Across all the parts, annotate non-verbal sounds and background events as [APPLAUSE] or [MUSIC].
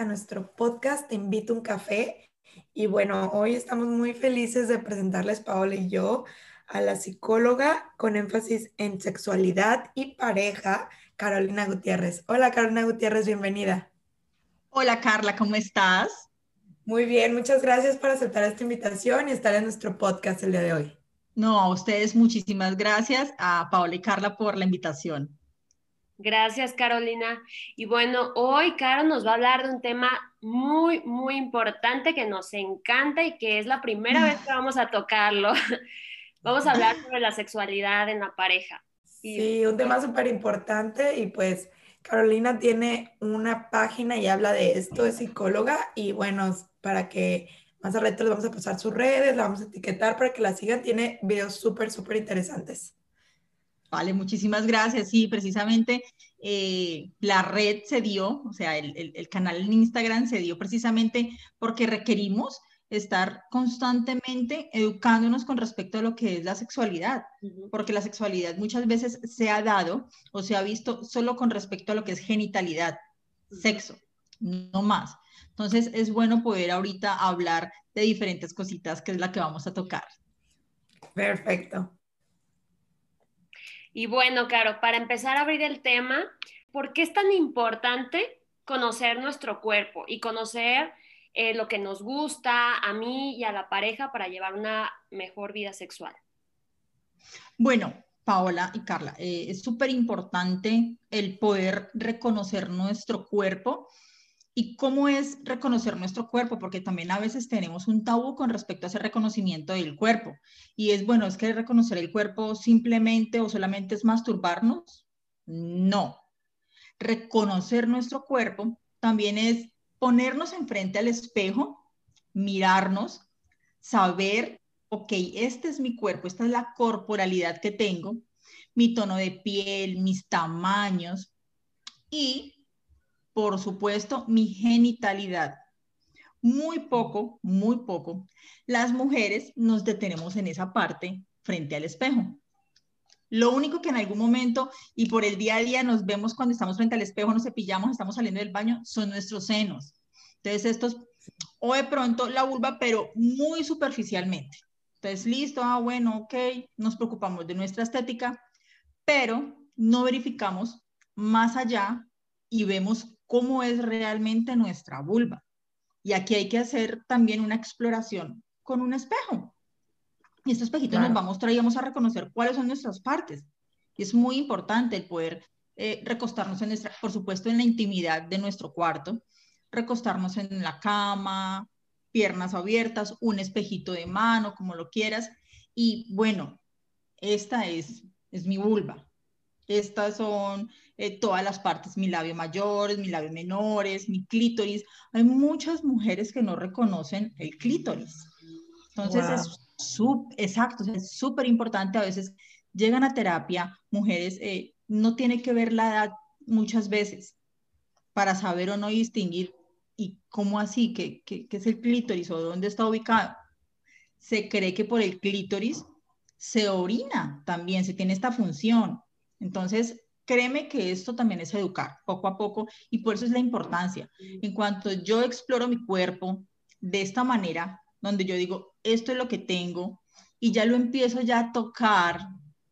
a nuestro podcast Te invito a un café. Y bueno, hoy estamos muy felices de presentarles Paola y yo a la psicóloga con énfasis en sexualidad y pareja, Carolina Gutiérrez. Hola Carolina Gutiérrez, bienvenida. Hola Carla, ¿cómo estás? Muy bien, muchas gracias por aceptar esta invitación y estar en nuestro podcast el día de hoy. No, a ustedes muchísimas gracias, a Paola y Carla por la invitación. Gracias, Carolina. Y bueno, hoy Caro nos va a hablar de un tema muy, muy importante que nos encanta y que es la primera vez que vamos a tocarlo. [LAUGHS] Vamos a hablar sobre la sexualidad en la pareja. Sí, un tema súper importante y pues Carolina tiene una página y habla de esto, es psicóloga y bueno, para que más adelante les vamos a pasar sus redes, la vamos a etiquetar para que la sigan, tiene videos súper, súper interesantes. Vale, muchísimas gracias. Sí, precisamente eh, la red se dio, o sea, el, el, canal en Instagram se dio precisamente porque requerimos estar constantemente educándonos con respecto a lo que es la sexualidad, porque la sexualidad muchas veces se ha dado o se ha visto solo con respecto a lo que es genitalidad, sexo, no más. Entonces es bueno poder ahorita hablar de diferentes cositas que es la que vamos a tocar. Perfecto. Y bueno, Caro, para empezar a abrir el tema, ¿por qué es tan importante conocer nuestro cuerpo y conocer eh, lo que nos gusta a mí y a la pareja para llevar una mejor vida sexual? Bueno, Paola y Carla, eh, es súper importante el poder reconocer nuestro cuerpo y cómo es reconocer nuestro cuerpo, porque también a veces tenemos un tabú con respecto a ese reconocimiento del cuerpo. Y es bueno, es que reconocer el cuerpo simplemente o solamente es masturbarnos. No. Reconocer nuestro cuerpo también es ponernos enfrente al espejo, mirarnos, saber, ok, este es mi cuerpo, esta es la corporalidad que tengo, mi tono de piel, mis tamaños y por supuesto, mi genitalidad. Muy poco, muy poco, las mujeres nos detenemos en esa parte frente al espejo. Lo único que en algún momento y por el día a día nos vemos cuando estamos frente al espejo, nos cepillamos, estamos saliendo del baño, son nuestros senos. Entonces, estos, o de pronto la vulva, pero muy superficialmente. Entonces, listo, ah, bueno, ok, nos preocupamos de nuestra estética, pero no verificamos más allá y vemos cómo es realmente nuestra vulva. Y aquí hay que hacer también una exploración con un espejo. Y este espejito nos va a mostrar y vamos a reconocer cuáles son nuestras partes. Y es muy importante el poder eh, recostarnos en nuestra, por supuesto, en la intimidad de nuestro cuarto, recostarnos en la cama, piernas abiertas, un espejito de mano, como lo quieras. Y bueno, esta es, es mi vulva. Estas son eh, todas las partes, mi labio mayores, mi labio menores, mi clítoris. Hay muchas mujeres que no reconocen el clítoris. Entonces es sub, exacto, es súper importante. A veces llegan a terapia mujeres, eh, no tiene que ver la edad muchas veces para saber o no distinguir y cómo así, qué, qué, qué es el clítoris o dónde está ubicado. Se cree que por el clítoris se orina también, se tiene esta función. Entonces, créeme que esto también es educar poco a poco y por eso es la importancia. En cuanto yo exploro mi cuerpo de esta manera, donde yo digo, esto es lo que tengo, y ya lo empiezo ya a tocar,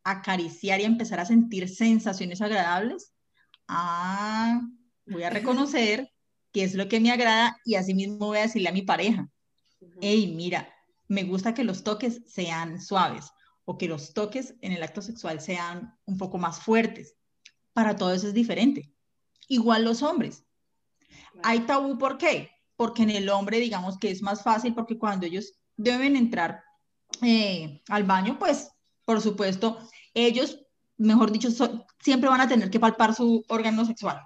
acariciar y a empezar a sentir sensaciones agradables, ah, voy a reconocer [LAUGHS] qué es lo que me agrada y así mismo voy a decirle a mi pareja, hey, mira, me gusta que los toques sean suaves o que los toques en el acto sexual sean un poco más fuertes para todos es diferente. Igual los hombres. Hay tabú, ¿por qué? Porque en el hombre, digamos que es más fácil, porque cuando ellos deben entrar eh, al baño, pues, por supuesto, ellos, mejor dicho, siempre van a tener que palpar su órgano sexual.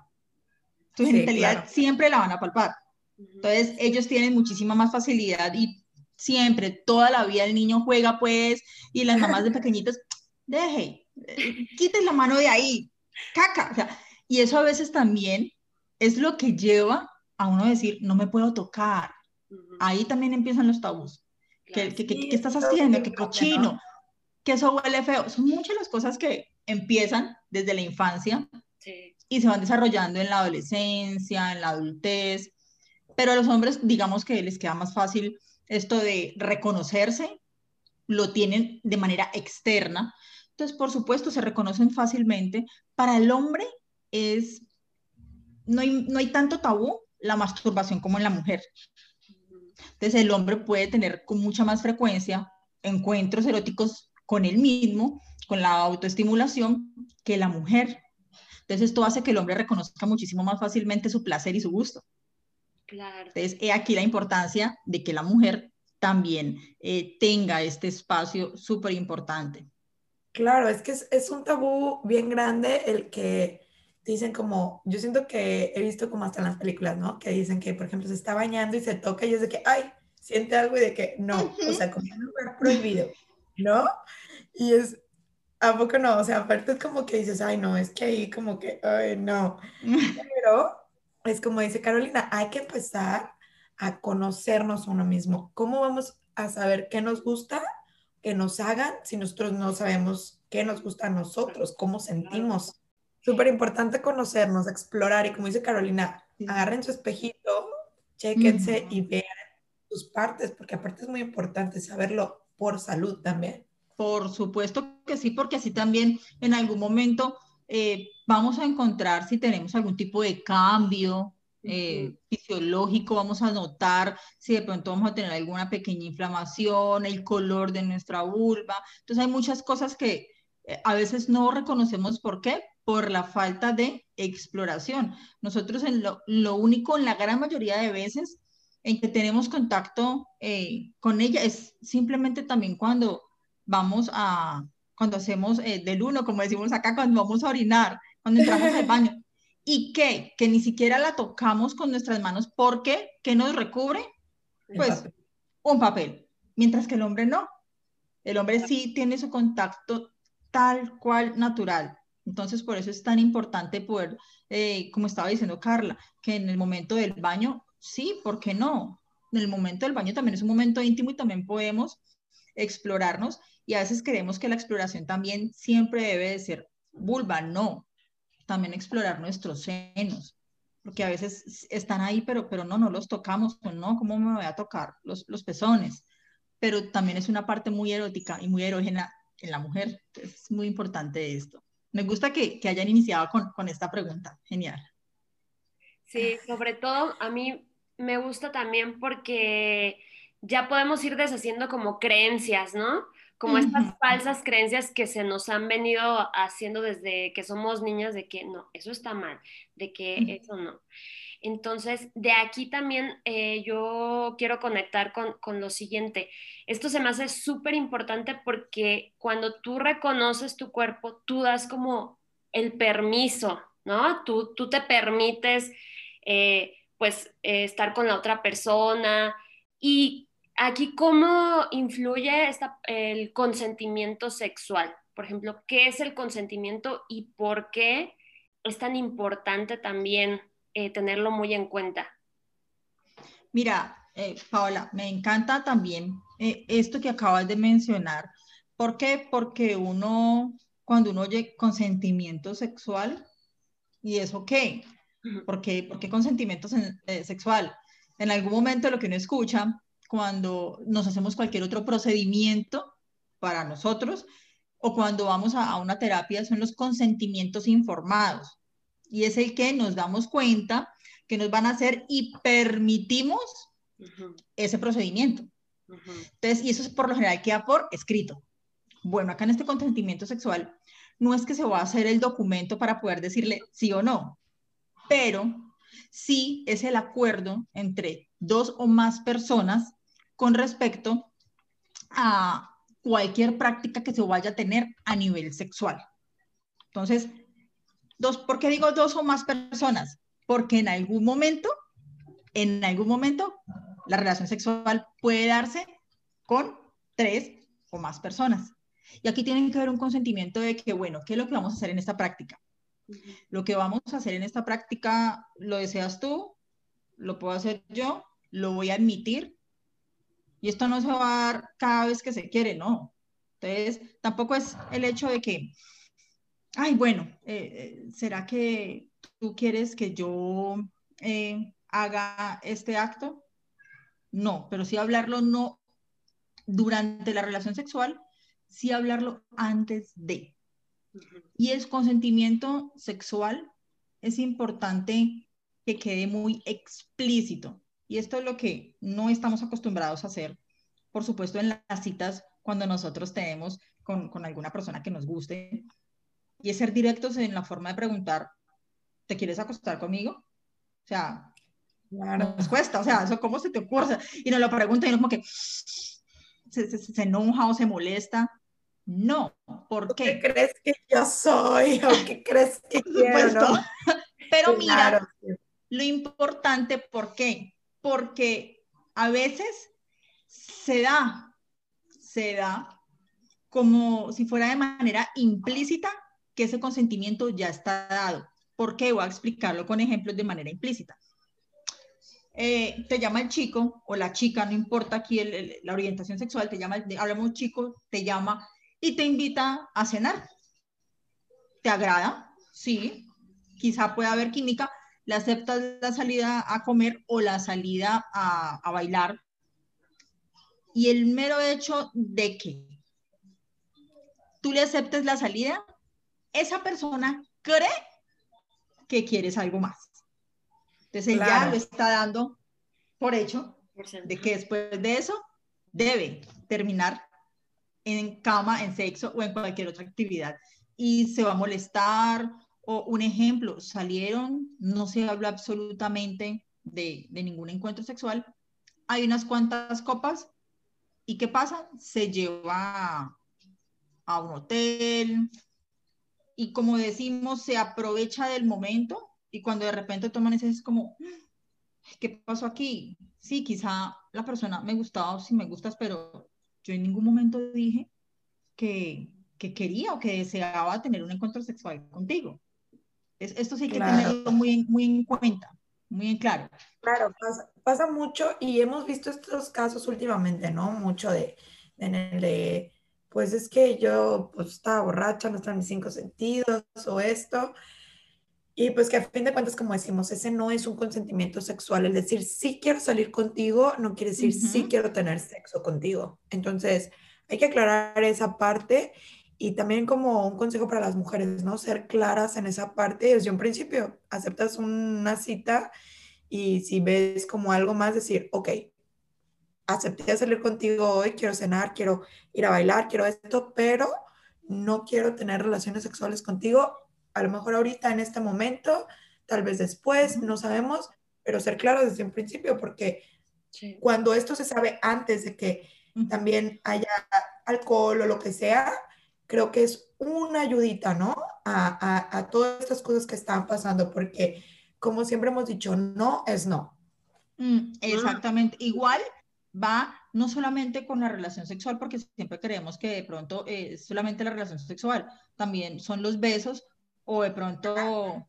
Su genitalidad siempre la van a palpar. Entonces, ellos tienen muchísima más facilidad y siempre, toda la vida el niño juega, pues, y las mamás de [LAUGHS] pequeñitos, deje, eh, quiten la mano de ahí, caca. y eso a veces también es lo que lleva a uno a decir, no me puedo tocar. Ahí también empiezan los tabús. ¿Qué, estás haciendo? ¿Qué cochino? Que eso huele feo. Son muchas las cosas que empiezan desde la infancia y se van desarrollando en la adolescencia, en la adultez, pero a los hombres digamos que les queda más fácil esto de reconocerse, lo tienen de manera externa, entonces por supuesto se reconocen fácilmente. Para el hombre es, no hay, no hay tanto tabú la masturbación como en la mujer. Entonces el hombre puede tener con mucha más frecuencia encuentros eróticos con él mismo, con la autoestimulación, que la mujer. Entonces esto hace que el hombre reconozca muchísimo más fácilmente su placer y su gusto. Claro. Entonces, he aquí la importancia de que la mujer también eh, tenga este espacio súper importante. Claro, es que es, es, un tabú bien grande el que dicen como, yo siento que he visto como hasta en las películas, ¿no? Que dicen que, por ejemplo, se está bañando y se toca y es de que, ay, siente algo y de que no, o sea, como un lugar prohibido, ¿no? Y es, ¿a poco no? O sea, aparte es como que dices, ay, no, es que ahí como que, ay, no. [LAUGHS] Pero es como dice Carolina, hay que empezar a conocernos uno mismo. ¿Cómo vamos a saber qué nos gusta que nos hagan si nosotros no sabemos qué nos gusta a nosotros, cómo sentimos? Súper importante conocernos, explorar y como dice Carolina, agarren su espejito, chequense y vean sus partes, porque aparte es muy importante saberlo por salud también. Por supuesto que sí, porque así también en algún momento eh, vamos a encontrar si tenemos algún tipo de cambio eh, fisiológico, vamos a notar si de pronto vamos a tener alguna pequeña inflamación, el color de nuestra vulva. Entonces hay muchas cosas que eh, a veces no reconocemos por qué, por la falta de exploración. Nosotros en lo, lo único, en la gran mayoría de veces, en que tenemos contacto eh, con ella es simplemente también cuando vamos a, cuando hacemos eh, del uno, como decimos acá, cuando vamos a orinar, cuando entramos al baño. ¿Y qué? Que ni siquiera la tocamos con nuestras manos porque, ¿qué nos recubre? Pues un papel, mientras que el hombre no. El hombre sí tiene su contacto tal cual natural. Entonces, por eso es tan importante poder, eh, como estaba diciendo Carla, que en el momento del baño, sí, ¿por qué no? En el momento del baño también es un momento íntimo y también podemos explorarnos y a veces creemos que la exploración también siempre debe de ser vulva, no, también explorar nuestros senos, porque a veces están ahí, pero, pero no, no los tocamos, no, ¿cómo me voy a tocar los, los pezones? Pero también es una parte muy erótica y muy erógena en la mujer, es muy importante esto. Me gusta que, que hayan iniciado con, con esta pregunta. Genial. Sí, sobre todo a mí me gusta también porque ya podemos ir deshaciendo como creencias, ¿no? Como estas falsas creencias que se nos han venido haciendo desde que somos niñas de que no, eso está mal, de que eso no. Entonces, de aquí también eh, yo quiero conectar con, con, lo siguiente. Esto se me hace súper importante porque cuando tú reconoces tu cuerpo, tú das como el permiso, ¿no? Tú, tú te permites, eh, pues, eh, estar con la otra persona. Y aquí, ¿cómo influye esta, el consentimiento sexual? Por ejemplo, ¿qué es el consentimiento y por qué es tan importante también eh, tenerlo muy en cuenta. Mira, eh, Paola, me encanta también eh, esto que acabas de mencionar. ¿Por qué? Porque uno, cuando uno oye consentimiento sexual, ¿y eso qué? ¿Por qué, ¿Por qué consentimiento sexual? En algún momento lo que uno escucha cuando nos hacemos cualquier otro procedimiento para nosotros o cuando vamos a una terapia son los consentimientos informados y es el que nos damos cuenta que nos van a hacer y permitimos ese procedimiento. Entonces, y eso es por lo general queda por escrito. Bueno, acá en este consentimiento sexual no es que se va a hacer el documento para poder decirle sí o no, pero sí es el acuerdo entre dos o más personas con respecto a cualquier práctica que se vaya a tener a nivel sexual. Entonces, Dos, ¿Por qué digo dos o más personas? Porque en algún momento, en algún momento, la relación sexual puede darse con tres o más personas. Y aquí tiene que haber un consentimiento de que, bueno, ¿qué es lo que vamos a hacer en esta práctica? Lo que vamos a hacer en esta práctica, ¿lo deseas tú? ¿Lo puedo hacer yo? ¿Lo voy a admitir? Y esto no se va a dar cada vez que se quiere, no. Entonces, tampoco es el hecho de que ay, bueno, eh, eh, ¿será que ¿tú quieres que yo eh, haga este acto? No, pero sí hablarlo no durante la relación sexual, sí hablarlo antes de. Y el consentimiento sexual es importante que quede muy explícito. Y esto es lo que no estamos acostumbrados a hacer, por supuesto, en las citas cuando nosotros tenemos con, con alguna persona que nos guste. Y es ser directos en la forma de preguntar, ¿te quieres acostar conmigo? O sea, nos cuesta, o sea, eso cómo se te ocurre. Y nos lo pregunta y no como que se, se, se enoja o se molesta. No, ¿por qué? ¿Qué crees que yo soy o [LAUGHS] qué crees que quiero. Pero mira, lo importante, ¿por qué? Porque a veces se da, se da como si fuera de manera implícita que ese consentimiento ya está dado. ¿Por qué? Voy a explicarlo con ejemplos de manera implícita. Eh, te llama el chico o la chica, no importa aquí la orientación sexual, te llama, hablamos chico, te llama y te invita a cenar. ¿Te agrada? Sí. Quizá pueda haber química. Le aceptas la salida a comer o la salida a, a bailar. Y el mero hecho de que tú le aceptes la salida, esa persona cree que quieres algo más. Entonces ya lo está dando por hecho de que después de eso debe terminar en cama, en sexo o en cualquier otra actividad. Y se va a molestar. O un ejemplo, salieron, no se habla absolutamente de, de ningún encuentro sexual. Hay unas cuantas copas. ¿Y qué pasa? Se lleva a un hotel, y como decimos, se aprovecha del momento y cuando de repente toman ese es como, ¿qué pasó aquí? Sí, quizá la persona me gustaba o sí me gustas, pero yo en ningún momento dije que, que quería o que deseaba tener un encuentro sexual contigo. Es, esto sí hay que tenerlo muy, muy en cuenta, muy en claro. Claro, pasa, pasa, mucho y hemos visto estos casos últimamente, ¿no? Mucho de, en el de pues es que yo pues, estaba borracha, no están mis cinco sentidos o esto. Y pues que a fin de cuentas, como decimos, ese no es un consentimiento sexual. El decir sí quiero salir contigo no quiere decir sí quiero tener sexo contigo. Entonces, hay que aclarar esa parte y también como un consejo para las mujeres, ¿no? Ser claras en esa parte desde un principio. Aceptas una cita y si ves como algo más, decir, ok, acepté salir contigo hoy, quiero cenar, quiero ir a bailar, quiero esto, pero no quiero tener relaciones sexuales contigo, a lo mejor ahorita en este momento, tal vez después, no sabemos, pero ser claro desde un principio, porque cuando esto se sabe antes de que también haya alcohol o lo que sea, creo que es una ayudita, ¿no? A, a todas estas cosas que están pasando, porque como siempre hemos dicho, no es no. Mm, exactamente. Igual va no solamente con la relación sexual, porque siempre creemos que de pronto es solamente la relación sexual, también son los besos o de pronto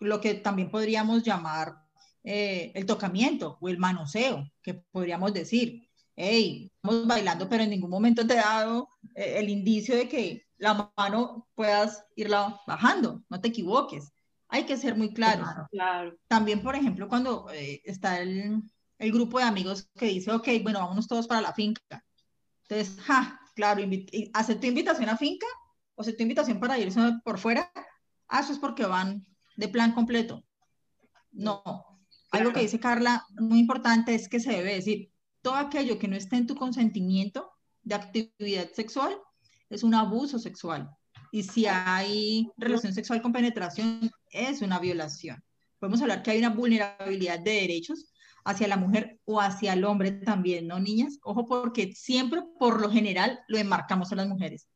lo que también podríamos llamar eh, el tocamiento o el manoseo, que podríamos decir, hey, estamos bailando, pero en ningún momento te he dado eh, el indicio de que la mano puedas irla bajando, no te equivoques. Hay que ser muy claros. Claro. También, por ejemplo, cuando eh, está el, el grupo de amigos que dice, ok, bueno, vámonos todos para la finca. Entonces, ja, claro, tu invitación a finca o tu invitación para irse por fuera, ah, eso es porque van de plan completo. No, algo que dice Carla, muy importante es que se debe decir, todo aquello que no esté en tu consentimiento de actividad sexual es un abuso sexual. Y si hay relación sexual con penetración, es una violación. Podemos hablar que hay una vulnerabilidad de derechos hacia la mujer o hacia el hombre también, ¿no, niñas? Ojo, porque siempre, por lo general, lo enmarcamos a las mujeres.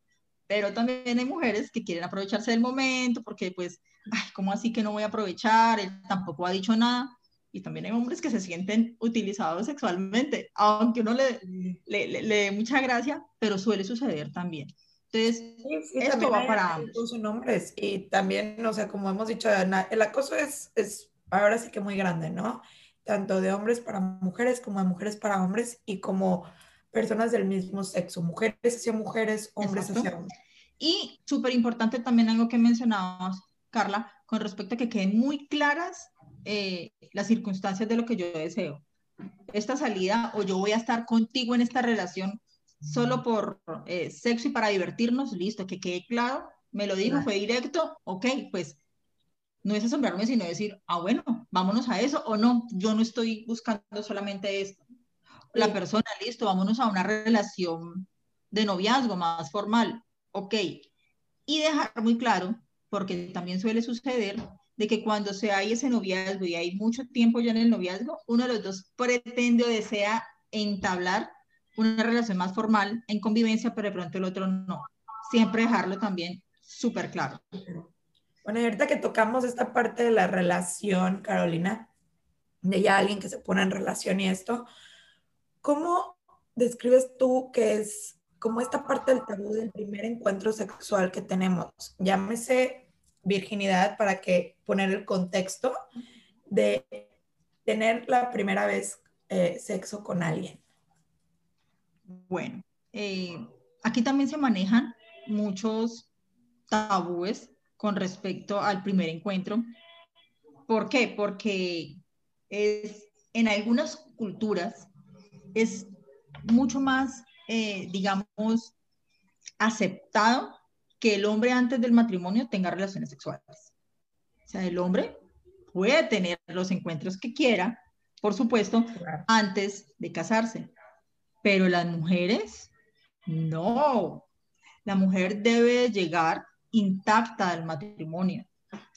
Pero también hay mujeres que quieren aprovecharse del momento porque, pues, ay, ¿cómo así que no voy a aprovechar? Él tampoco ha dicho nada. Y también hay hombres que se sienten utilizados sexualmente, aunque uno le, le, le, dé mucha gracia, pero suele suceder también. Entonces, esto va para ambos. hombres y también, o sea, como hemos dicho, el acoso es, es ahora sí que muy grande, ¿no? tanto de hombres para mujeres como de mujeres para hombres y como personas del mismo sexo, mujeres hacia mujeres, hombres hacia hombres. Y súper importante también algo que mencionabas, Carla, con respecto a que queden muy claras eh, las circunstancias de lo que yo deseo. Esta salida o yo voy a estar contigo en esta relación solo por eh, sexo y para divertirnos, listo, que quede claro, me lo dijo, fue directo, ok, pues no es asombrarme, sino decir, ah, bueno, vámonos a eso o no, yo no estoy buscando solamente esto. La persona, listo, vámonos a una relación de noviazgo más formal, ok. Y dejar muy claro, porque también suele suceder, de que cuando se hay ese noviazgo y hay mucho tiempo ya en el noviazgo, uno de los dos pretende o desea entablar una relación más formal en convivencia, pero de pronto el otro no. Siempre dejarlo también súper claro. Bueno, ahorita que tocamos esta parte de la relación, Carolina, de ya alguien que se pone en relación y esto, ¿cómo describes tú que es como esta parte del tabú del primer encuentro sexual que tenemos? Llámese virginidad para que poner el contexto de tener la primera vez eh, sexo con alguien. Bueno, eh, aquí también se manejan muchos tabúes con respecto al primer encuentro. ¿Por qué? Porque es, en algunas culturas es mucho más, eh, digamos, aceptado que el hombre antes del matrimonio tenga relaciones sexuales. O sea, el hombre puede tener los encuentros que quiera, por supuesto, antes de casarse. Pero las mujeres, no. La mujer debe llegar intacta al matrimonio.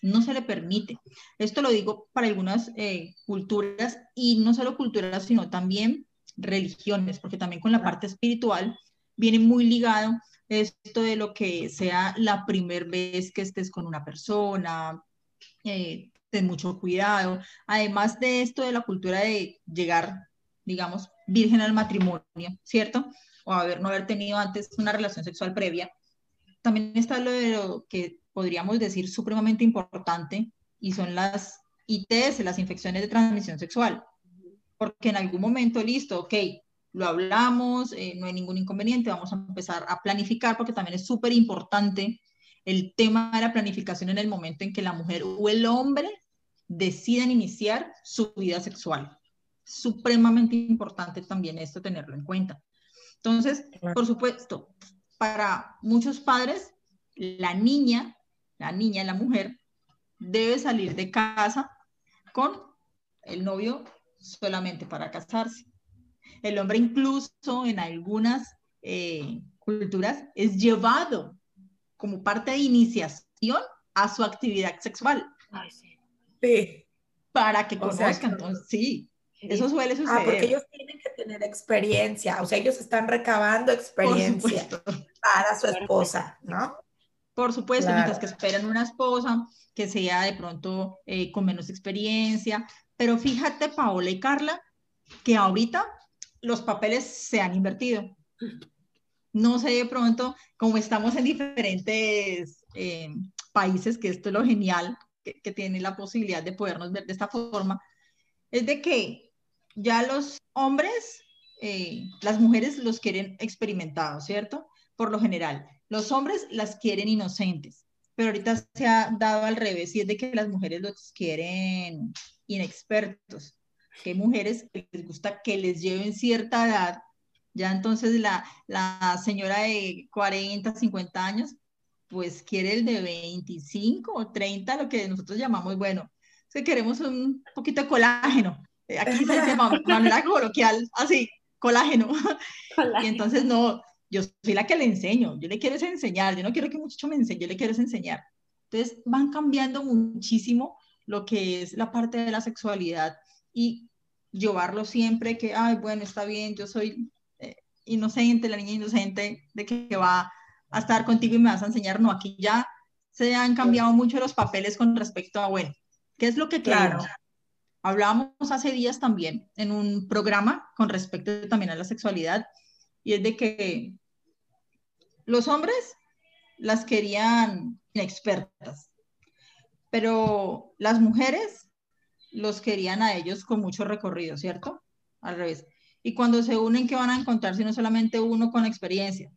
No se le permite. Esto lo digo para algunas eh, culturas y no solo culturas, sino también religiones, porque también con la parte espiritual viene muy ligado esto de lo que sea la primera vez que estés con una persona, eh, ten mucho cuidado. Además de esto de la cultura de llegar, digamos, virgen al matrimonio, ¿cierto? O haber, no haber tenido antes una relación sexual previa. También está lo de lo que podríamos decir supremamente importante y son las ITS, las infecciones de transmisión sexual. Porque en algún momento, listo, ok, lo hablamos, eh, no hay ningún inconveniente, vamos a empezar a planificar porque también es súper importante el tema de la planificación en el momento en que la mujer o el hombre deciden iniciar su vida sexual supremamente importante también esto tenerlo en cuenta. Entonces, por supuesto, para muchos padres, la niña, la niña, la mujer, debe salir de casa con el novio solamente para casarse. El hombre incluso en algunas eh, culturas es llevado como parte de iniciación a su actividad sexual. sí. Para que conozcan, entonces, sí, eso suele suceder. Ah, porque ellos tienen que tener experiencia, o sea, ellos están recabando experiencia para su esposa, ¿no? Por supuesto, mientras que esperan una esposa que sea de pronto eh, con menos experiencia. Pero fíjate, Paola y Carla, que ahorita los papeles se han invertido. No sé de pronto, como estamos en diferentes eh, países, que esto es lo genial, que, que tiene la posibilidad de podernos ver de esta forma, es de que ya los hombres, eh, las mujeres los quieren experimentados, ¿cierto? Por lo general. Los hombres las quieren inocentes, pero ahorita se ha dado al revés y es de que las mujeres los quieren inexpertos. Que mujeres les gusta que les lleven cierta edad. Ya entonces la, la señora de 40, 50 años, pues quiere el de 25 o 30, lo que nosotros llamamos, bueno, si queremos un poquito de colágeno, eh, aquí se llama manera [LAUGHS] coloquial, así, colágeno. Y entonces no, yo soy la que le enseño, yo le quiero enseñar, yo no quiero que muchacho me enseñe, yo le quiero enseñar. Entonces van cambiando muchísimo lo que es la parte de la sexualidad y llevarlo siempre que, ay, bueno, está bien, yo soy eh, inocente, la niña inocente de que, va a estar contigo y me vas a enseñar. No, aquí ya se han cambiado mucho los papeles con respecto a, bueno, ¿qué es lo que claro. Hablábamos hace días también en un programa con respecto también a la sexualidad y es de que los hombres las querían expertas, pero las mujeres los querían a ellos con mucho recorrido, ¿cierto? Al revés. Y cuando se unen, ¿qué van a encontrar si no solamente uno con experiencia?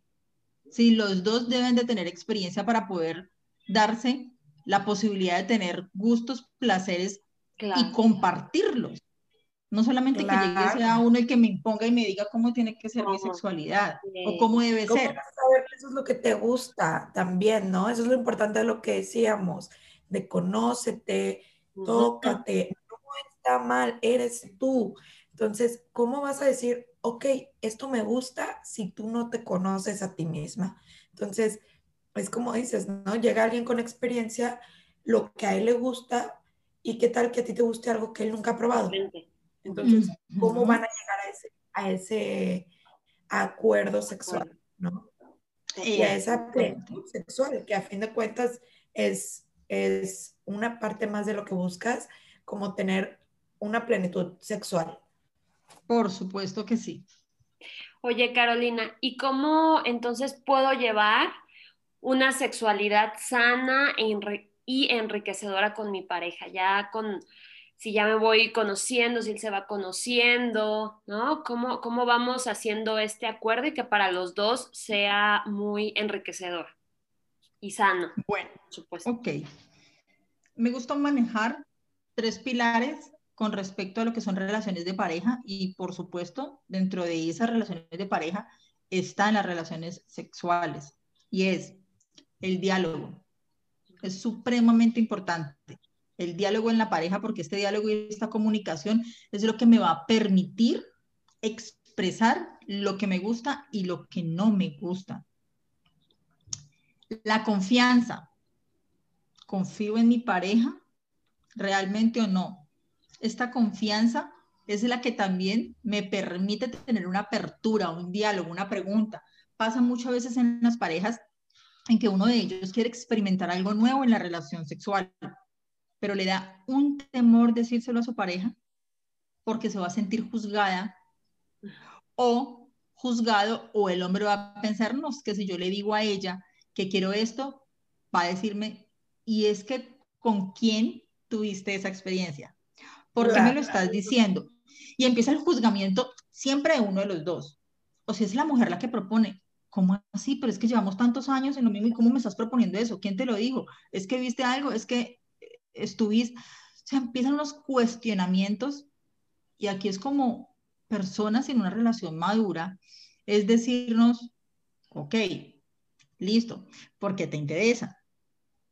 Si los dos deben de tener experiencia para poder darse la posibilidad de tener gustos, placeres y compartirlos. No solamente que llegue sea uno el que me imponga y me diga cómo tiene que ser mi sexualidad o cómo debe ser. saber que eso es lo que te gusta también, ¿no? Eso es lo importante de lo que decíamos, de conócete, tócate, está mal, eres tú. Entonces, ¿cómo vas a decir, ok, esto me gusta si tú no te conoces a ti misma? Entonces, es como dices, ¿no? Llega alguien con experiencia, lo que a él le gusta y qué tal que a ti te guste algo que él nunca ha probado. Entonces, ¿cómo van a llegar a ese, a ese acuerdo sexual, ¿no? Y a esa plenitud sexual, que a fin de cuentas es, es una parte más de lo que buscas, como tener una plenitud sexual. Por supuesto que sí. Oye, Carolina, ¿y cómo entonces puedo llevar una sexualidad sana e y enriquecedora con mi pareja? Ya con si ya me voy conociendo, si él se va conociendo, ¿no? ¿Cómo, cómo vamos haciendo este acuerdo y que para los dos sea muy enriquecedor y sano? Bueno, por supuesto. Ok. Me gusta manejar tres pilares con respecto a lo que son relaciones de pareja y por supuesto dentro de esas relaciones de pareja están las relaciones sexuales y es el diálogo. Es supremamente importante el diálogo en la pareja, porque este diálogo y esta comunicación es lo que me va a permitir expresar lo que me gusta y lo que no me gusta. La confianza. ¿Confío en mi pareja realmente o no? Esta confianza es la que también me permite tener una apertura, un diálogo, una pregunta. Pasa muchas veces en las parejas en que uno de ellos quiere experimentar algo nuevo en la relación sexual pero le da un temor decírselo a su pareja porque se va a sentir juzgada o juzgado o el hombre va a pensar, no, es que si yo le digo a ella que quiero esto, va a decirme, y es que con quién tuviste esa experiencia, ¿por qué me lo estás diciendo? Y empieza el juzgamiento siempre de uno de los dos. O si es la mujer la que propone, ¿cómo así? Pero es que llevamos tantos años en lo mismo y ¿cómo me estás proponiendo eso? ¿Quién te lo dijo? ¿Es que viste algo? ¿Es que estuviste, o sea, empiezan los cuestionamientos y aquí es como personas en una relación madura, es decirnos, ok, listo, porque te interesa,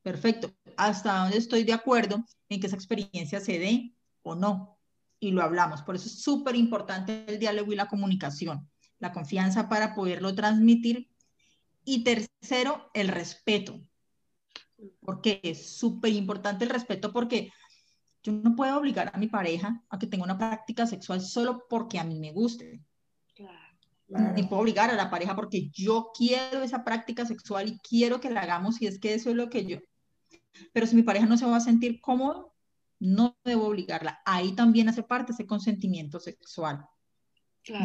perfecto, hasta dónde estoy de acuerdo en que esa experiencia se dé o no, y lo hablamos, por eso es súper importante el diálogo y la comunicación, la confianza para poderlo transmitir, y tercero, el respeto, porque es súper importante el respeto porque yo no puedo obligar a mi pareja a que tenga una práctica sexual solo porque a mí me guste. Claro. Ni puedo obligar a la pareja porque yo quiero esa práctica sexual y quiero que la hagamos y es que eso es lo que yo. Pero si mi pareja no se va a sentir cómodo, no debo obligarla. Ahí también hace parte ese consentimiento sexual.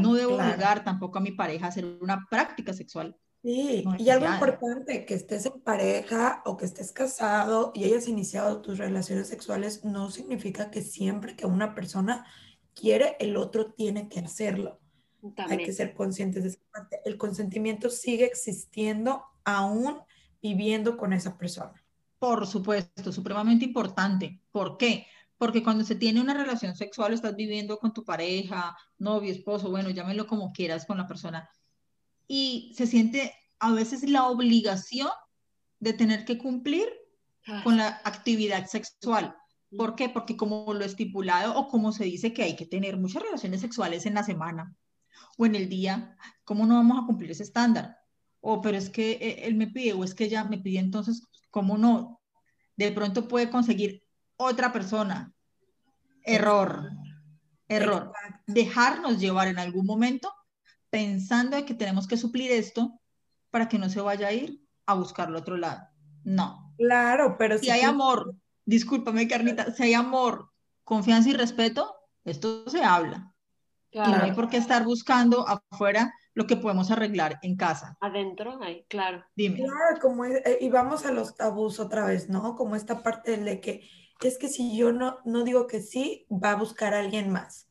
no debo obligar tampoco a mi pareja a hacer una práctica sexual Sí, y algo importante, que estés en pareja o que estés casado y hayas iniciado tus relaciones sexuales, no significa que siempre que una persona quiere, el otro tiene que hacerlo. Hay que ser conscientes de esa parte. El consentimiento sigue existiendo aún viviendo con esa persona. Por supuesto, supremamente importante. ¿Por qué? Porque cuando se tiene una relación sexual, estás viviendo con tu pareja, novio, esposo, bueno, llámelo como quieras con la persona y se siente a veces la obligación de tener que cumplir con la actividad sexual. ¿Por qué? Porque como lo estipulado o como se dice que hay que tener muchas relaciones sexuales en la semana o en el día, ¿cómo no vamos a cumplir ese estándar? O pero es que eh, él me pide o es que ella me pide, entonces, ¿cómo no? De pronto puede conseguir otra persona. Error. Error. Dejarnos llevar en algún momento pensando que tenemos que suplir esto para que no se vaya a ir a buscarlo otro lado. No. Claro, pero si, hay amor, discúlpame Carnita, si hay amor, confianza y respeto, esto se habla. Y no hay por qué estar buscando afuera lo que podemos arreglar en casa. Adentro, ahí, claro. Dime. Claro, como eh, y vamos a los tabús otra vez, ¿no? Como esta parte de que es que si yo no, no digo que sí, va a buscar a alguien más.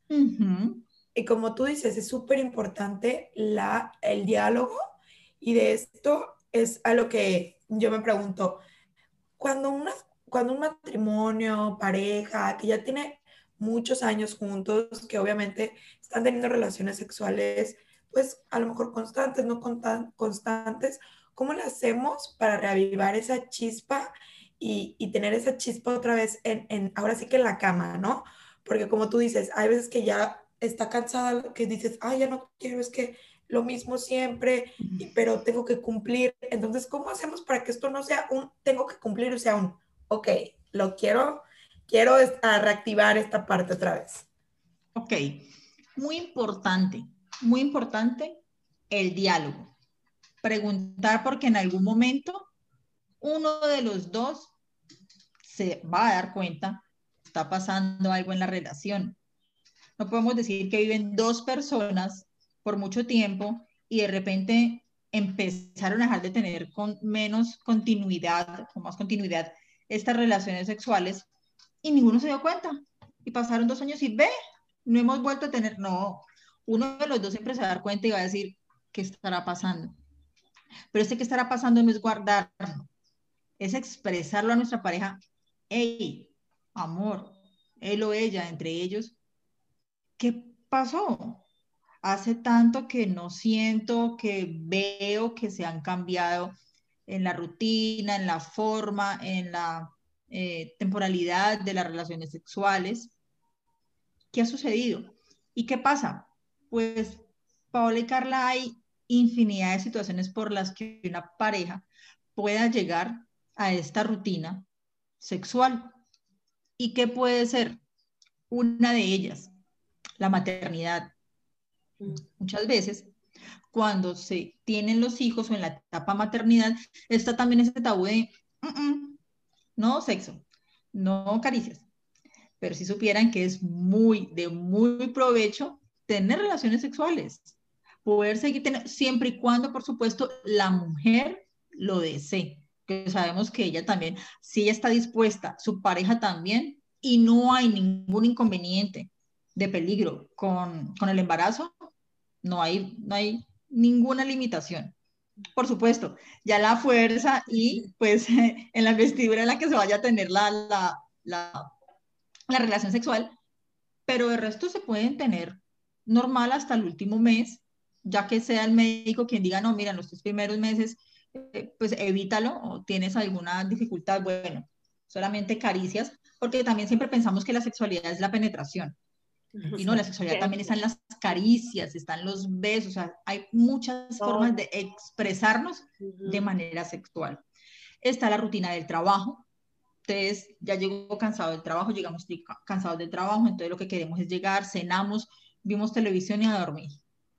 Y como tú dices, es súper importante el diálogo y de esto es a lo que yo me pregunto, cuando una cuando un matrimonio, pareja, que ya tiene muchos años juntos, que obviamente están teniendo relaciones sexuales, pues a lo mejor constantes, no constantes, ¿cómo le hacemos para reavivar esa chispa y, y tener esa chispa otra vez en, en, ahora sí que en la cama, ¿no? Porque como tú dices, hay veces que ya está cansada, que dices, ay, ya no quiero, es que lo mismo siempre, pero tengo que cumplir. Entonces, ¿cómo hacemos para que esto no sea un tengo que cumplir, o sea un, ok, lo quiero, quiero reactivar esta parte otra vez? Ok, muy importante, muy importante el diálogo. Preguntar porque en algún momento uno de los dos se va a dar cuenta, está pasando algo en la relación. No podemos decir que viven dos personas por mucho tiempo y de repente empezaron a dejar de tener con menos continuidad, con más continuidad, estas relaciones sexuales y ninguno se dio cuenta. Y pasaron dos años y ve, no hemos vuelto a tener, no, uno de los dos siempre se va a dar cuenta y va a decir, ¿qué estará pasando? Pero este que estará pasando no es guardarlo, es expresarlo a nuestra pareja, hey, amor, él o ella, entre ellos, ¿qué pasó? hace tanto que no siento, que veo que se han cambiado en la rutina, en la forma, en la eh, temporalidad de las relaciones sexuales. ¿Qué ha sucedido? ¿Y qué pasa? Pues, Paola y Carla, hay infinidad de situaciones por las que una pareja pueda llegar a esta rutina sexual. ¿Y qué puede ser? Una de ellas, la maternidad. Muchas veces, cuando se tienen los hijos o en la etapa maternidad, está también ese tabú de no sexo, no caricias. Pero si supieran que es muy, de muy provecho tener relaciones sexuales, poder seguir teniendo, siempre y cuando, por supuesto, la mujer lo desee. Que sabemos que ella también, si ella está dispuesta, su pareja también, y no hay ningún inconveniente de peligro con, con el embarazo, no hay, no hay ninguna limitación. Por supuesto, ya la fuerza y pues [LAUGHS] en la vestidura en la que se vaya a tener la, la, la, la relación sexual, pero el resto se pueden tener normal hasta el último mes, ya que sea el médico quien diga, no, mira, los tres primeros meses, eh, pues evítalo o tienes alguna dificultad, bueno, solamente caricias, porque también siempre pensamos que la sexualidad es la penetración. Y no, la sexualidad también están las caricias, están los besos, o sea, hay muchas formas de expresarnos de manera sexual. Está la rutina del trabajo. Entonces, ya llego cansado del trabajo, llegamos cansados del trabajo, entonces lo que queremos es llegar, cenamos, vimos televisión y a dormir.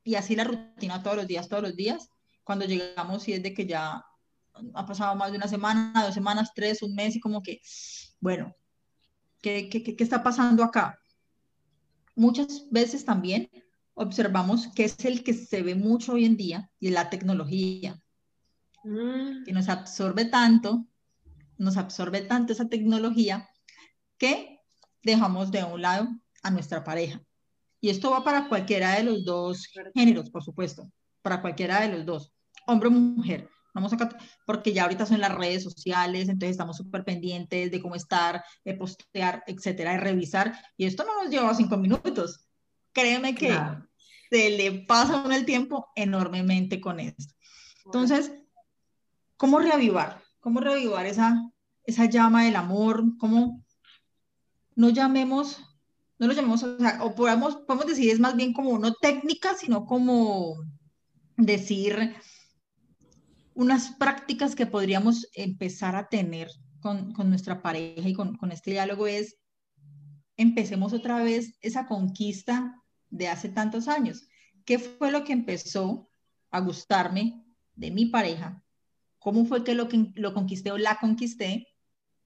Y así la rutina todos los días, todos los días. Cuando llegamos y es de que ya ha pasado más de una semana, dos semanas, tres, un mes y como que, bueno, ¿qué, qué, qué está pasando acá? muchas veces también observamos que es el que se ve mucho hoy en día y la tecnología, mm. que nos absorbe tanto, nos absorbe tanto esa tecnología que dejamos de un lado a nuestra pareja. Y esto va para cualquiera de los dos géneros, por supuesto, para cualquiera de los dos, hombre o mujer. Vamos a, porque ya ahorita son las redes sociales, entonces estamos súper pendientes de cómo estar, de postear, etcétera, de revisar. Y esto no nos lleva cinco minutos. Créeme que se le pasa uno el tiempo enormemente con esto. Entonces, ¿cómo reavivar? ¿Cómo reavivar esa, esa llama del amor? ¿Cómo no llamemos, no lo llamemos, o, sea, o podemos, podemos decir, es más bien como no técnica, sino como decir, unas prácticas que podríamos empezar a tener con, nuestra pareja y con, este diálogo es, empecemos otra vez esa conquista de hace tantos años. ¿Qué fue lo que empezó a gustarme de mi pareja? ¿Cómo fue que lo, que lo conquisté o la conquisté?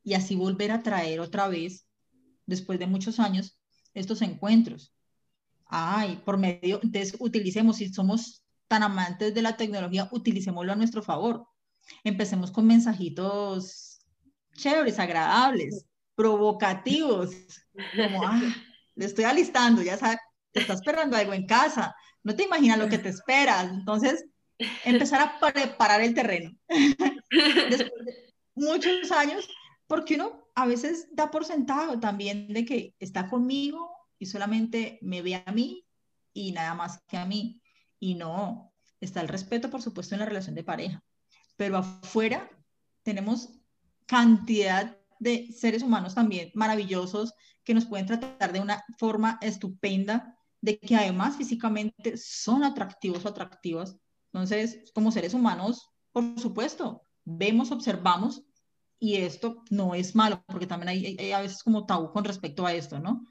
Y así volver a traer otra vez, después de muchos años, estos encuentros. Ay, por medio, entonces utilicemos, si somos tan amantes de la tecnología, utilicémoslo a nuestro favor. Empecemos con mensajitos chéveres, agradables, provocativos, como, ah, le estoy alistando, ya sabes, te está esperando algo en casa, no te imaginas lo que te esperas. Entonces, empezar a preparar el terreno. [LAUGHS] Después de muchos años, porque uno a veces da por sentado también de que está conmigo y solamente me ve a mí y nada más que a mí. Y no, está el respeto, por supuesto, en la relación de pareja, pero afuera tenemos cantidad de seres humanos también maravillosos que nos pueden tratar de una forma estupenda, de que además físicamente son atractivos o atractivas. Entonces, como seres humanos, por supuesto, vemos, observamos y esto no es malo, porque también hay, a veces como tabú con respecto a esto, ¿no?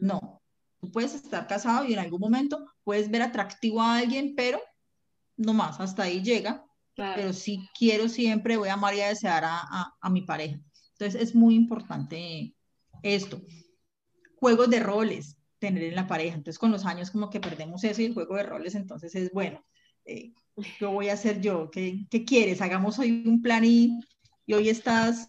No, tú puedes estar casado y en algún momento puedes ver atractivo a alguien, pero no más, hasta ahí llega. Pero si quiero siempre, voy a amar y a desear a, a, mi pareja. Entonces es muy importante esto. Juegos de roles, tener en la pareja. Entonces con los años como que perdemos eso y el juego de roles entonces es bueno. Eh, ¿Qué voy a hacer yo? ¿Qué, ¿Qué, quieres? Hagamos hoy un plan y, y, hoy estás,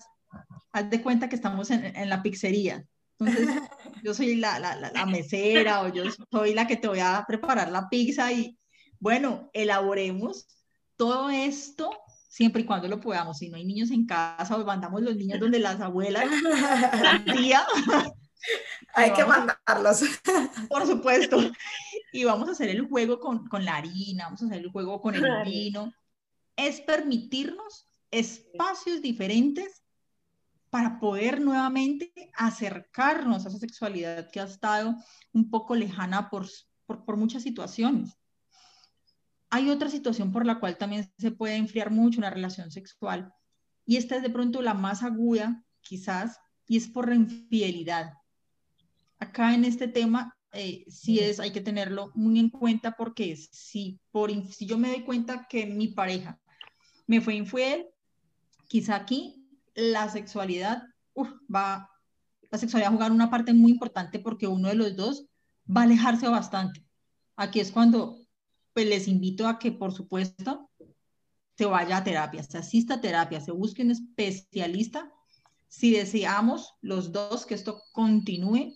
haz de cuenta que estamos en, en la pizzería. Entonces [LAUGHS] yo soy la, la, la, mesera o yo soy la que te voy a preparar la pizza y bueno, elaboremos todo esto siempre y cuando lo podamos. Si no hay niños en casa o mandamos los niños donde las abuelas, [LAUGHS] día, [LAUGHS] hay que mandarlos. Por supuesto. Y vamos a hacer el juego con, con la harina, vamos a hacer el juego con el vino. Es permitirnos espacios diferentes para poder nuevamente acercarnos a esa sexualidad que ha estado un poco lejana por, por, muchas situaciones. Hay otra situación por la cual también se puede enfriar mucho una relación sexual y esta es de pronto la más aguda, quizás, y es por la infidelidad. Acá en este tema eh, sí es, hay que tenerlo muy en cuenta porque si, por, si yo me doy cuenta que mi pareja me fue infiel, quizá aquí la sexualidad va, la sexualidad a jugar una parte muy importante porque uno de los dos va a alejarse bastante. Aquí es cuando pues, les invito a que, por supuesto, se vaya a terapia, se asista a terapia, se busque un especialista si deseamos los dos que esto continúe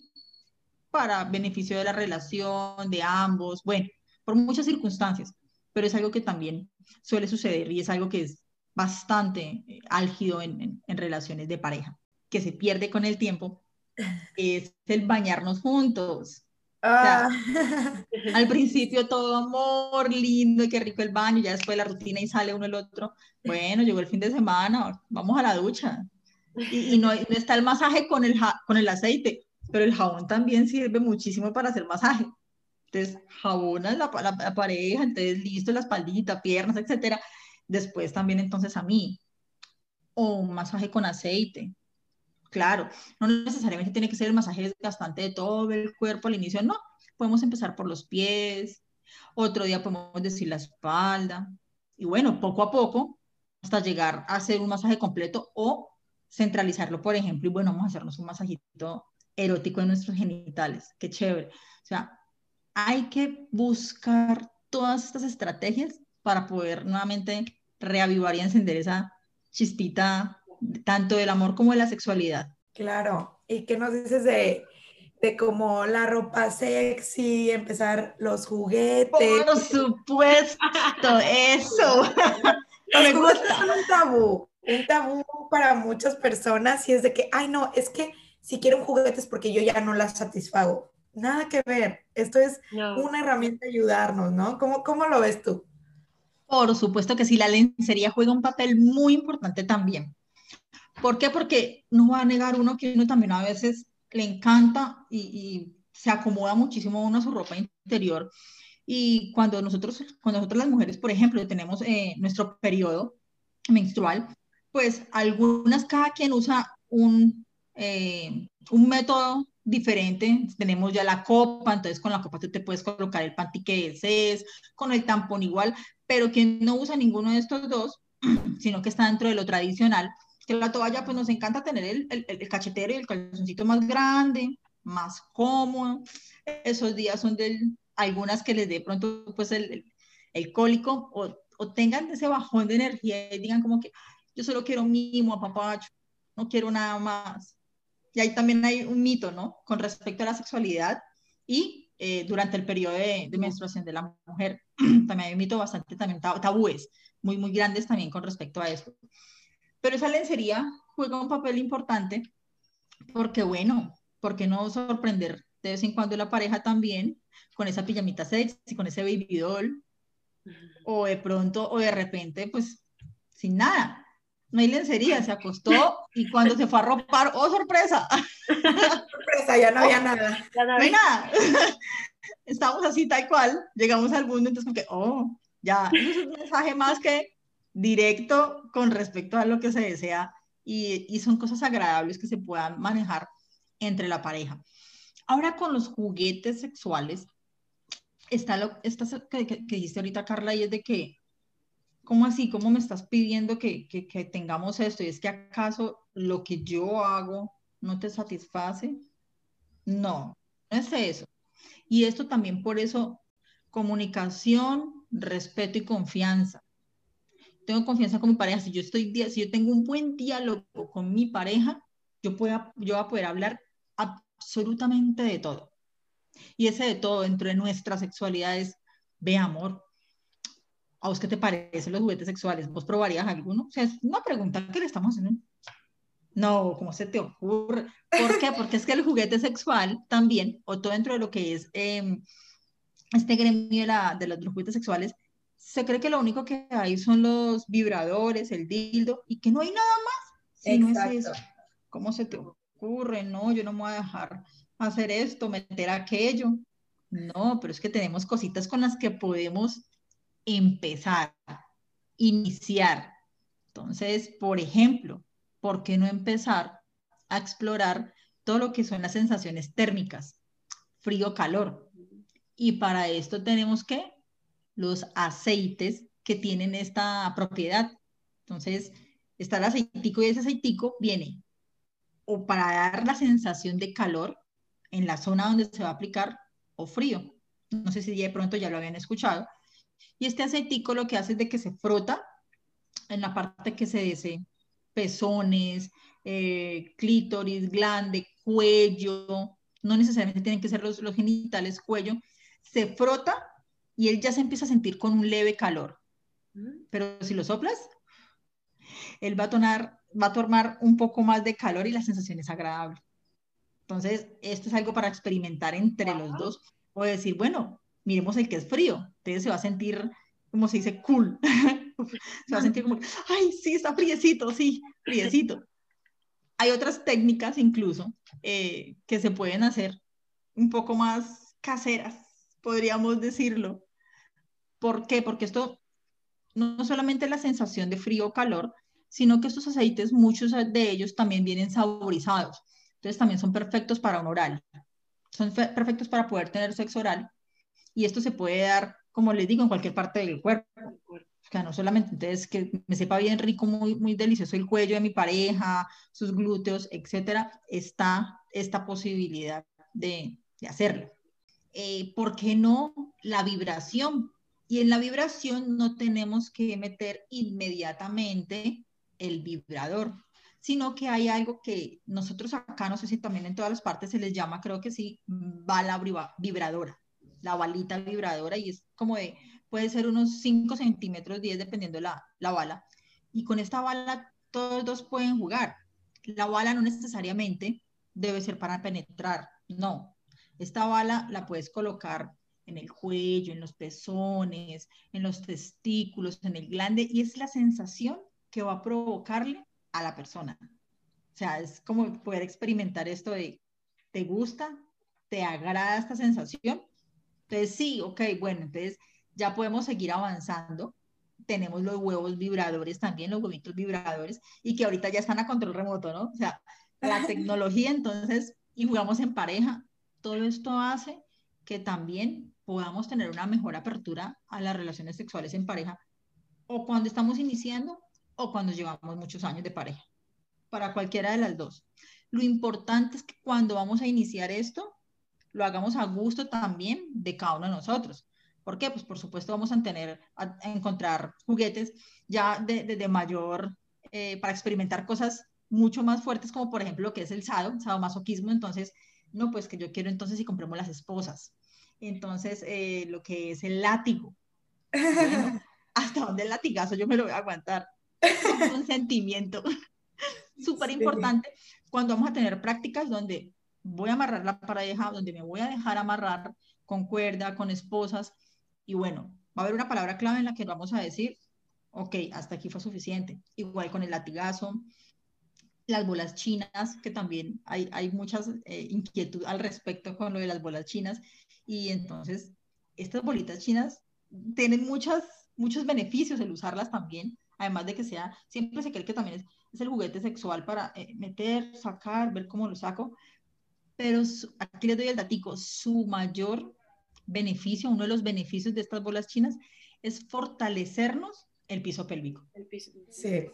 para beneficio de la relación, de ambos, bueno, por muchas circunstancias, pero es algo que también suele suceder y es algo que es bastante eh, álgido en, en, relaciones de pareja, que se pierde con el tiempo, es el bañarnos juntos. Ah. [LAUGHS] al principio todo amor, lindo y qué rico el baño, ya después la rutina y sale uno el otro. Bueno, llegó el fin de semana, vamos a la ducha. Y, no, está el masaje con el, con el aceite, pero el jabón también sirve muchísimo para hacer masaje. Entonces, jabonas la, la, la pareja, entonces listo, la espaldita, piernas, etcétera después también entonces a mí. O un masaje con aceite. Claro, no necesariamente tiene que ser el masaje desgastante de todo el cuerpo al inicio, no. Podemos empezar por los pies, otro día podemos decir la espalda. Y bueno, poco a poco, hasta llegar a hacer un masaje completo o centralizarlo, por ejemplo, y bueno, vamos a hacernos un masajito erótico en nuestros genitales. Qué chévere. O sea, hay que buscar todas estas estrategias para poder nuevamente reavivar y encender esa chispita tanto del amor como de la sexualidad. Claro, ¿y qué nos dices de, de como la ropa sexy, empezar los juguetes? Por supuesto, eso. [LAUGHS] es un tabú, un tabú para muchas personas y es de que, ay no, es que si quiero un juguete es porque yo ya no la satisfago. Nada que ver, esto es una herramienta de ayudarnos, ¿no? ¿Cómo, ¿Cómo lo ves tú? Por supuesto que sí, la lencería juega un papel muy importante también. ¿Por qué? Porque no va a negar uno que uno también a veces le encanta y, se acomoda muchísimo uno a su ropa interior. Y cuando nosotros, cuando nosotros las mujeres, por ejemplo, tenemos eh, nuestro periodo menstrual, pues algunas, cada quien usa un, eh, un método diferente. Tenemos ya la copa, entonces con la copa tú te puedes colocar el panty que desees, con el tampón igual, pero quien no usa ninguno de estos dos, [CLEARS THROAT] sino que está dentro de lo tradicional, que la toalla pues nos encanta tener el, el, el cachetero y el calzoncito más grande, más cómodo. Esos días son de algunas que les dé pronto pues el, el cólico o, o, tengan ese bajón de energía y digan como que yo solo quiero mimo, a papacho, no quiero nada más. Y ahí también hay un mito, ¿no? Con respecto a la sexualidad y eh, durante el periodo de, menstruación de la mujer. [CLEARS THROAT] también hay un mito bastante también tabúes, muy, muy grandes también con respecto a esto. Pero esa lencería juega un papel importante porque, bueno, ¿por qué no sorprender de vez en cuando la pareja también con esa pijamita sexy, con ese baby doll? O de pronto, o de repente, pues, sin nada. No hay lencería, se acostó y cuando se fue a ropar, ¡oh, sorpresa! Sorpresa, ya no había nada. Ya no había nada. Estamos así tal cual, llegamos al mundo, entonces como que, oh, ya, es un mensaje más que directo con respecto a lo que se desea y, y son cosas agradables que se puedan manejar entre la pareja. Ahora con los juguetes sexuales, está lo está que, que, que dice ahorita Carla y es de que ¿cómo así? ¿Cómo me estás pidiendo que, tengamos esto? ¿Y es que acaso lo que yo hago no te satisface? No, no es eso. Y esto también por eso, comunicación, respeto y confianza. Tengo confianza con mi pareja. Si yo, estoy, si yo tengo un buen diálogo con mi pareja, yo, pueda, yo voy a poder hablar absolutamente de todo. Y ese de todo dentro de nuestra sexualidad es, ve amor, ¿A vos qué te parecen los juguetes sexuales? ¿Vos probarías alguno? O sea, es una pregunta que le estamos haciendo. No, ¿cómo se te ocurre? ¿Por qué? Porque es que el juguete sexual también, o todo dentro de lo que es eh, este gremio de, la, de, los, juguetes sexuales, se cree que lo único que hay son los vibradores, el dildo, y que no hay nada más. Si no es eso. ¿Cómo se te ocurre? No, yo no me voy a dejar hacer esto, meter aquello. No, pero es que tenemos cositas con las que podemos empezar, iniciar. Entonces, por ejemplo, ¿por qué no empezar a explorar todo lo que son las sensaciones térmicas, frío, calor? Y para esto tenemos que los aceites que tienen esta propiedad. Entonces, está el aceitico y ese aceitico viene o para dar la sensación de calor en la zona donde se va a aplicar o frío. No sé si de pronto ya lo habían escuchado, y este aceitico lo que hace es de que se frota en la parte que se desee, pezones, eh, clítoris, glande, cuello, no necesariamente tienen que ser los, los genitales, cuello, se frota y él ya se empieza a sentir con un leve calor. Mm. Pero si lo soplas, él va a, tonar, va a tomar un poco más de calor y la sensación es agradable. Entonces, esto es algo para experimentar entre los dos o decir, bueno, miremos el que es frío, entonces se va a sentir, como se dice, cool, [LAUGHS] se va a sentir como, ay, sí, está friecito, sí, friecito. Hay otras técnicas incluso eh, que se pueden hacer un poco más caseras, podríamos decirlo. ¿Por qué? Porque esto no solamente la sensación de frío o calor, sino que estos aceites, muchos de ellos también vienen saborizados. Entonces también son perfectos para un oral. Son perfectos para poder tener sexo oral y esto se puede dar, como les digo, en cualquier parte del cuerpo. O sea, no solamente entonces que me sepa bien rico, muy, muy delicioso el cuello de mi pareja, sus glúteos, etcétera, está esta posibilidad de, hacerlo. Eh, ¿Por qué no la vibración? Y en la vibración no tenemos que meter inmediatamente el vibrador, sino que hay algo que nosotros acá, no sé si también en todas las partes se les llama, creo que sí, bala vibradora la balita vibradora y es como de, puede ser unos 5 centímetros, 10 dependiendo la, la bala. Y con esta bala todos dos pueden jugar. La bala no necesariamente debe ser para penetrar, no. Esta bala la puedes colocar en el cuello, en los pezones, en los testículos, en el glande, y es la sensación que va a provocarle a la persona. O sea, es como poder experimentar esto de, ¿te gusta? ¿Te agrada esta sensación? Entonces, sí, ok, bueno, entonces ya podemos seguir avanzando. Tenemos los huevos vibradores también, los huevitos vibradores, y que ahorita ya están a control remoto, ¿no? O sea, la [LAUGHS] tecnología, entonces, y jugamos en pareja, todo esto hace que también podamos tener una mejor apertura a las relaciones sexuales en pareja, o cuando estamos iniciando, o cuando llevamos muchos años de pareja, para cualquiera de las dos. Lo importante es que cuando vamos a iniciar esto, lo hagamos a gusto también de cada uno de nosotros. ¿Por qué? Pues por supuesto vamos a tener, a, encontrar juguetes ya de, de, mayor, eh, para experimentar cosas mucho más fuertes, como por ejemplo lo que es el sado, sadomasoquismo. Entonces, no, pues que yo quiero entonces y compremos las esposas. Entonces, eh, lo que es el látigo. [LAUGHS] ¿Hasta dónde el latigazo yo me lo voy a aguantar? [LAUGHS] un sentimiento. [LAUGHS] súper importante cuando vamos a tener prácticas donde voy a amarrar la pareja, donde me voy a dejar amarrar con cuerda, con esposas, y bueno, va a haber una palabra clave en la que vamos a decir, ok, hasta aquí fue suficiente. Igual con el latigazo, las bolas chinas, que también hay, hay muchas eh, inquietud al respecto con lo de las bolas chinas, y entonces estas bolitas chinas tienen muchas, muchos beneficios el usarlas también, además de que sea, siempre se cree que también es, es el juguete sexual para eh, meter, sacar, ver cómo lo saco, pero aquí les doy el datico, su mayor beneficio, uno de los beneficios de estas bolas chinas es fortalecernos el piso pélvico. El piso. Sí.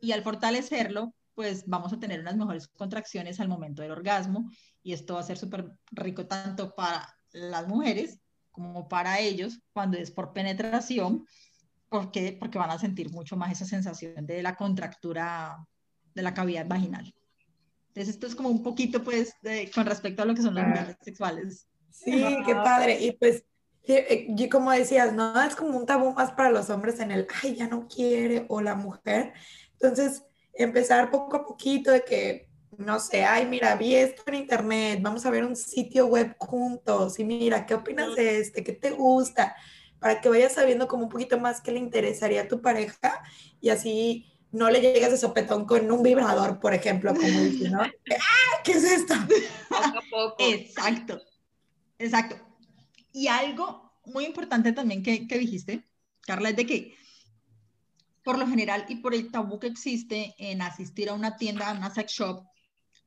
Y al fortalecerlo, pues vamos a tener unas mejores contracciones al momento del orgasmo y esto va a ser súper rico tanto para las mujeres como para ellos cuando es por penetración, porque, porque van a sentir mucho más esa sensación de la contractura de la cavidad vaginal. Entonces, esto es como un poquito, pues, con respecto a lo que son los ah. sexuales. Sí, qué padre. Y pues, eh, y como decías, ¿no? Es como un tabú más para los hombres en el, ay, ya no quiere, o la mujer. Entonces, empezar poco a poquito de que, no sé, ay, mira, vi esto en internet, vamos a ver un sitio web juntos y mira, ¿qué opinas de este? ¿Qué te gusta? Para que vayas sabiendo como un poquito más qué le interesaría a tu pareja y así no le llegas de sopetón con un vibrador, por ejemplo, como dice, ¿no? ¡Ah! ¿Qué es esto? Poco a poco. Exacto, exacto. Y algo muy importante también que, que dijiste, Carla, es de que por lo general y por el tabú que existe en asistir a una tienda, a una sex shop,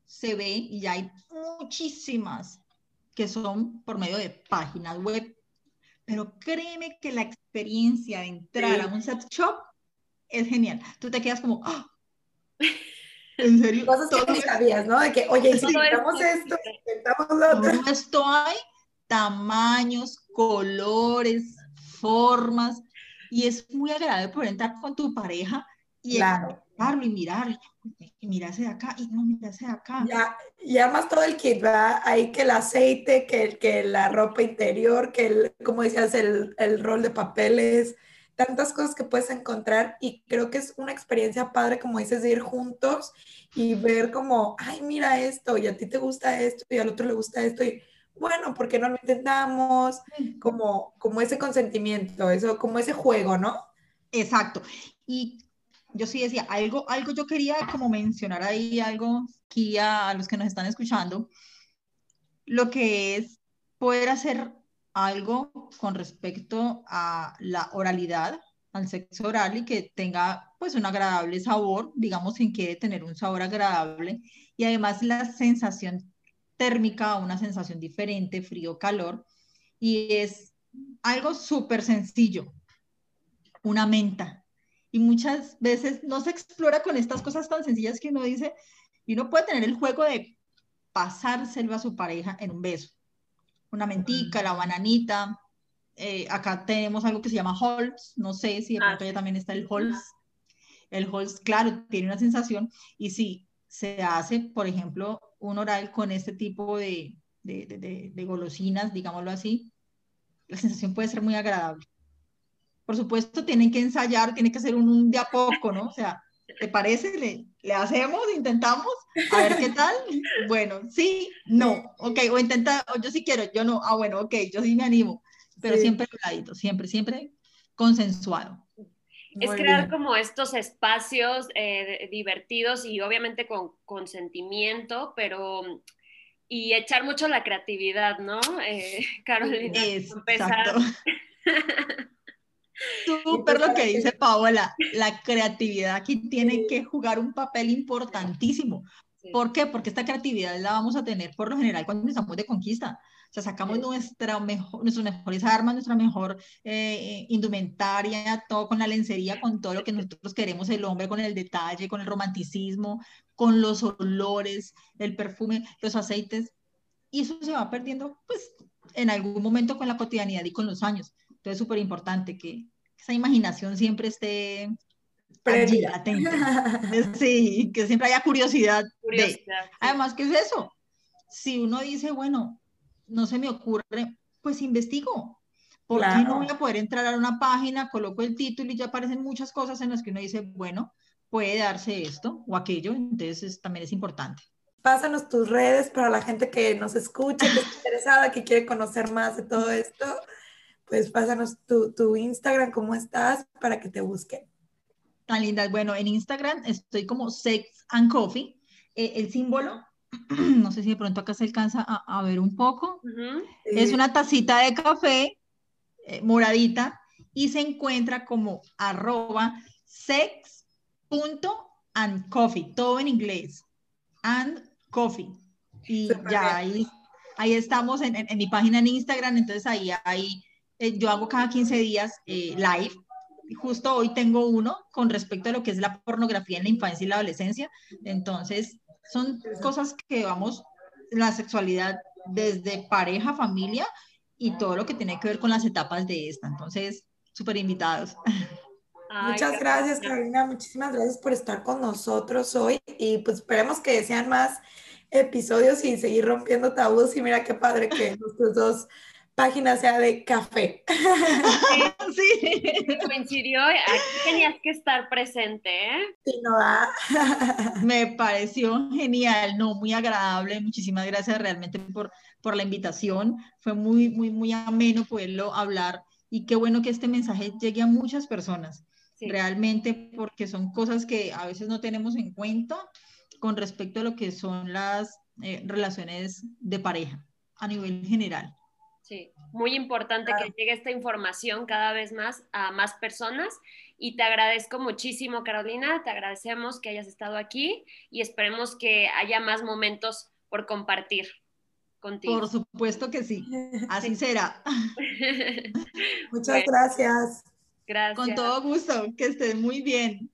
se ve y hay muchísimas que son por medio de páginas web. Pero créeme que la experiencia de entrar a un sex shop es genial. Tú te quedas como, ¡Ah! [LAUGHS] ¿en serio? Cosas que no sabías, ¿no? De que, oye, si intentamos esto, intentamos lo otro. esto hay tamaños, colores, formas, y es muy agradable poder entrar con tu pareja y claro. y mirar, y mirarse de acá, y no mirarse de acá. Ya, y además todo el kit, ¿verdad? Ahí que el aceite, que, que la ropa interior, que, el, como decías, el, el rol de papeles, tantas cosas que puedes encontrar y creo que es una experiencia padre, como dices, de ir juntos y ver como, ay, mira esto y a ti te gusta esto y al otro le gusta esto y bueno, ¿por qué no lo intentamos? Como, como ese consentimiento, eso, como ese juego, ¿no? Exacto. Y yo sí decía, algo, algo yo quería como mencionar ahí, algo aquí a los que nos están escuchando, lo que es poder hacer algo con respecto a la oralidad, al sexo oral y que tenga pues un agradable sabor, digamos sin que tener un sabor agradable y además la sensación térmica, una sensación diferente, frío, calor y es algo súper sencillo, una menta. Y muchas veces no se explora con estas cosas tan sencillas que uno dice, y uno puede tener el juego de pasárselo a su pareja en un beso una mentica, la bananita. Eh, acá tenemos algo que se llama Holz, no sé si de pronto ya también está el Holz. El Holz, claro, tiene una sensación y si se hace, por ejemplo, un oral con este tipo de, de, de, de golosinas, digámoslo así, la sensación puede ser muy agradable. Por supuesto, tienen que ensayar, tiene que ser un, un de a poco, ¿no? O sea, ¿te parece? Le, le, hacemos, intentamos, a ver qué tal. Bueno, sí, no, ok, o intenta, o yo sí quiero, yo no, ah, bueno, ok, yo sí me animo, pero siempre siempre siempre, siempre consensuado. Es crear como estos espacios eh, divertidos y obviamente con consentimiento, pero y echar mucho la creatividad, ¿no? Eh, [LAUGHS] Carolina, Exacto. [LAUGHS] Súper lo que dice Paola, la creatividad aquí tiene que jugar un papel importantísimo. ¿Por qué? Porque esta creatividad la vamos a tener por lo general cuando estamos de conquista. O sea, sacamos nuestra mejor, nuestras mejores armas, nuestra mejor eh, indumentaria, todo con la lencería, con todo lo que nosotros queremos, el hombre con el detalle, con el romanticismo, con los olores, el perfume, los aceites. Y eso se va perdiendo, pues, en algún momento con la cotidianidad y con los años. Entonces, súper importante que esa imaginación siempre esté allí, atenta. Sí, que siempre haya curiosidad. Además, ¿qué es eso? Si uno dice, bueno, no se me ocurre, pues investigo. ¿Por qué no voy a poder entrar a una página, coloco el título y ya aparecen muchas cosas en las que uno dice, bueno, puede darse esto o aquello, entonces también es importante. Pásanos tus redes para la gente que nos escucha, que está interesada, que quiere conocer más de todo esto. Pues pásanos tu, tu Instagram, cómo estás, para que te busquen. Tan lindas. Bueno, en Instagram estoy como Sex and Coffee. Eh, el símbolo, [CLEARS THROAT] no sé si de pronto acá se alcanza a, a ver un poco. Uh -huh. Es una tacita de café eh, moradita y se encuentra como arroba sex.andcoffee, todo en inglés. And coffee. Y ya bien. ahí, ahí estamos en, en- en mi página en Instagram, entonces ahí, ahí eh, yo hago cada 15 días eh, live. Y Justo hoy tengo uno con respecto a lo que es la pornografía en la infancia y la adolescencia. Entonces, son cosas que vamos, la sexualidad desde pareja, familia y todo lo que tiene que ver con las etapas de esta. Entonces, súper invitados. Ay, Muchas gracias. Carolina. Muchísimas gracias por estar con nosotros hoy. Y pues esperemos que sean más episodios y seguir rompiendo tabús. Y mira qué padre que [LAUGHS] nuestras dos páginas sea de café. Sí. [LAUGHS] Coincidió, aquí tenías que estar presente, ¿eh? Sí, no da. [LAUGHS] Me pareció genial, no, muy agradable. Muchísimas gracias realmente por, por la invitación. Fue muy, muy, muy ameno poderlo hablar y qué bueno que este mensaje llegue a muchas personas, Sí. realmente, porque son cosas que a veces no tenemos en cuenta con respecto a lo que son las eh, relaciones de pareja a nivel general. Sí, muy importante Claro. que llegue esta información cada vez más a más personas y te agradezco muchísimo, Carolina, te agradecemos que hayas estado aquí y esperemos que haya más momentos por compartir contigo. Por supuesto que sí, [LAUGHS] así será. [LAUGHS] Muchas Bueno. gracias. Gracias. Con todo gusto, que estén muy bien.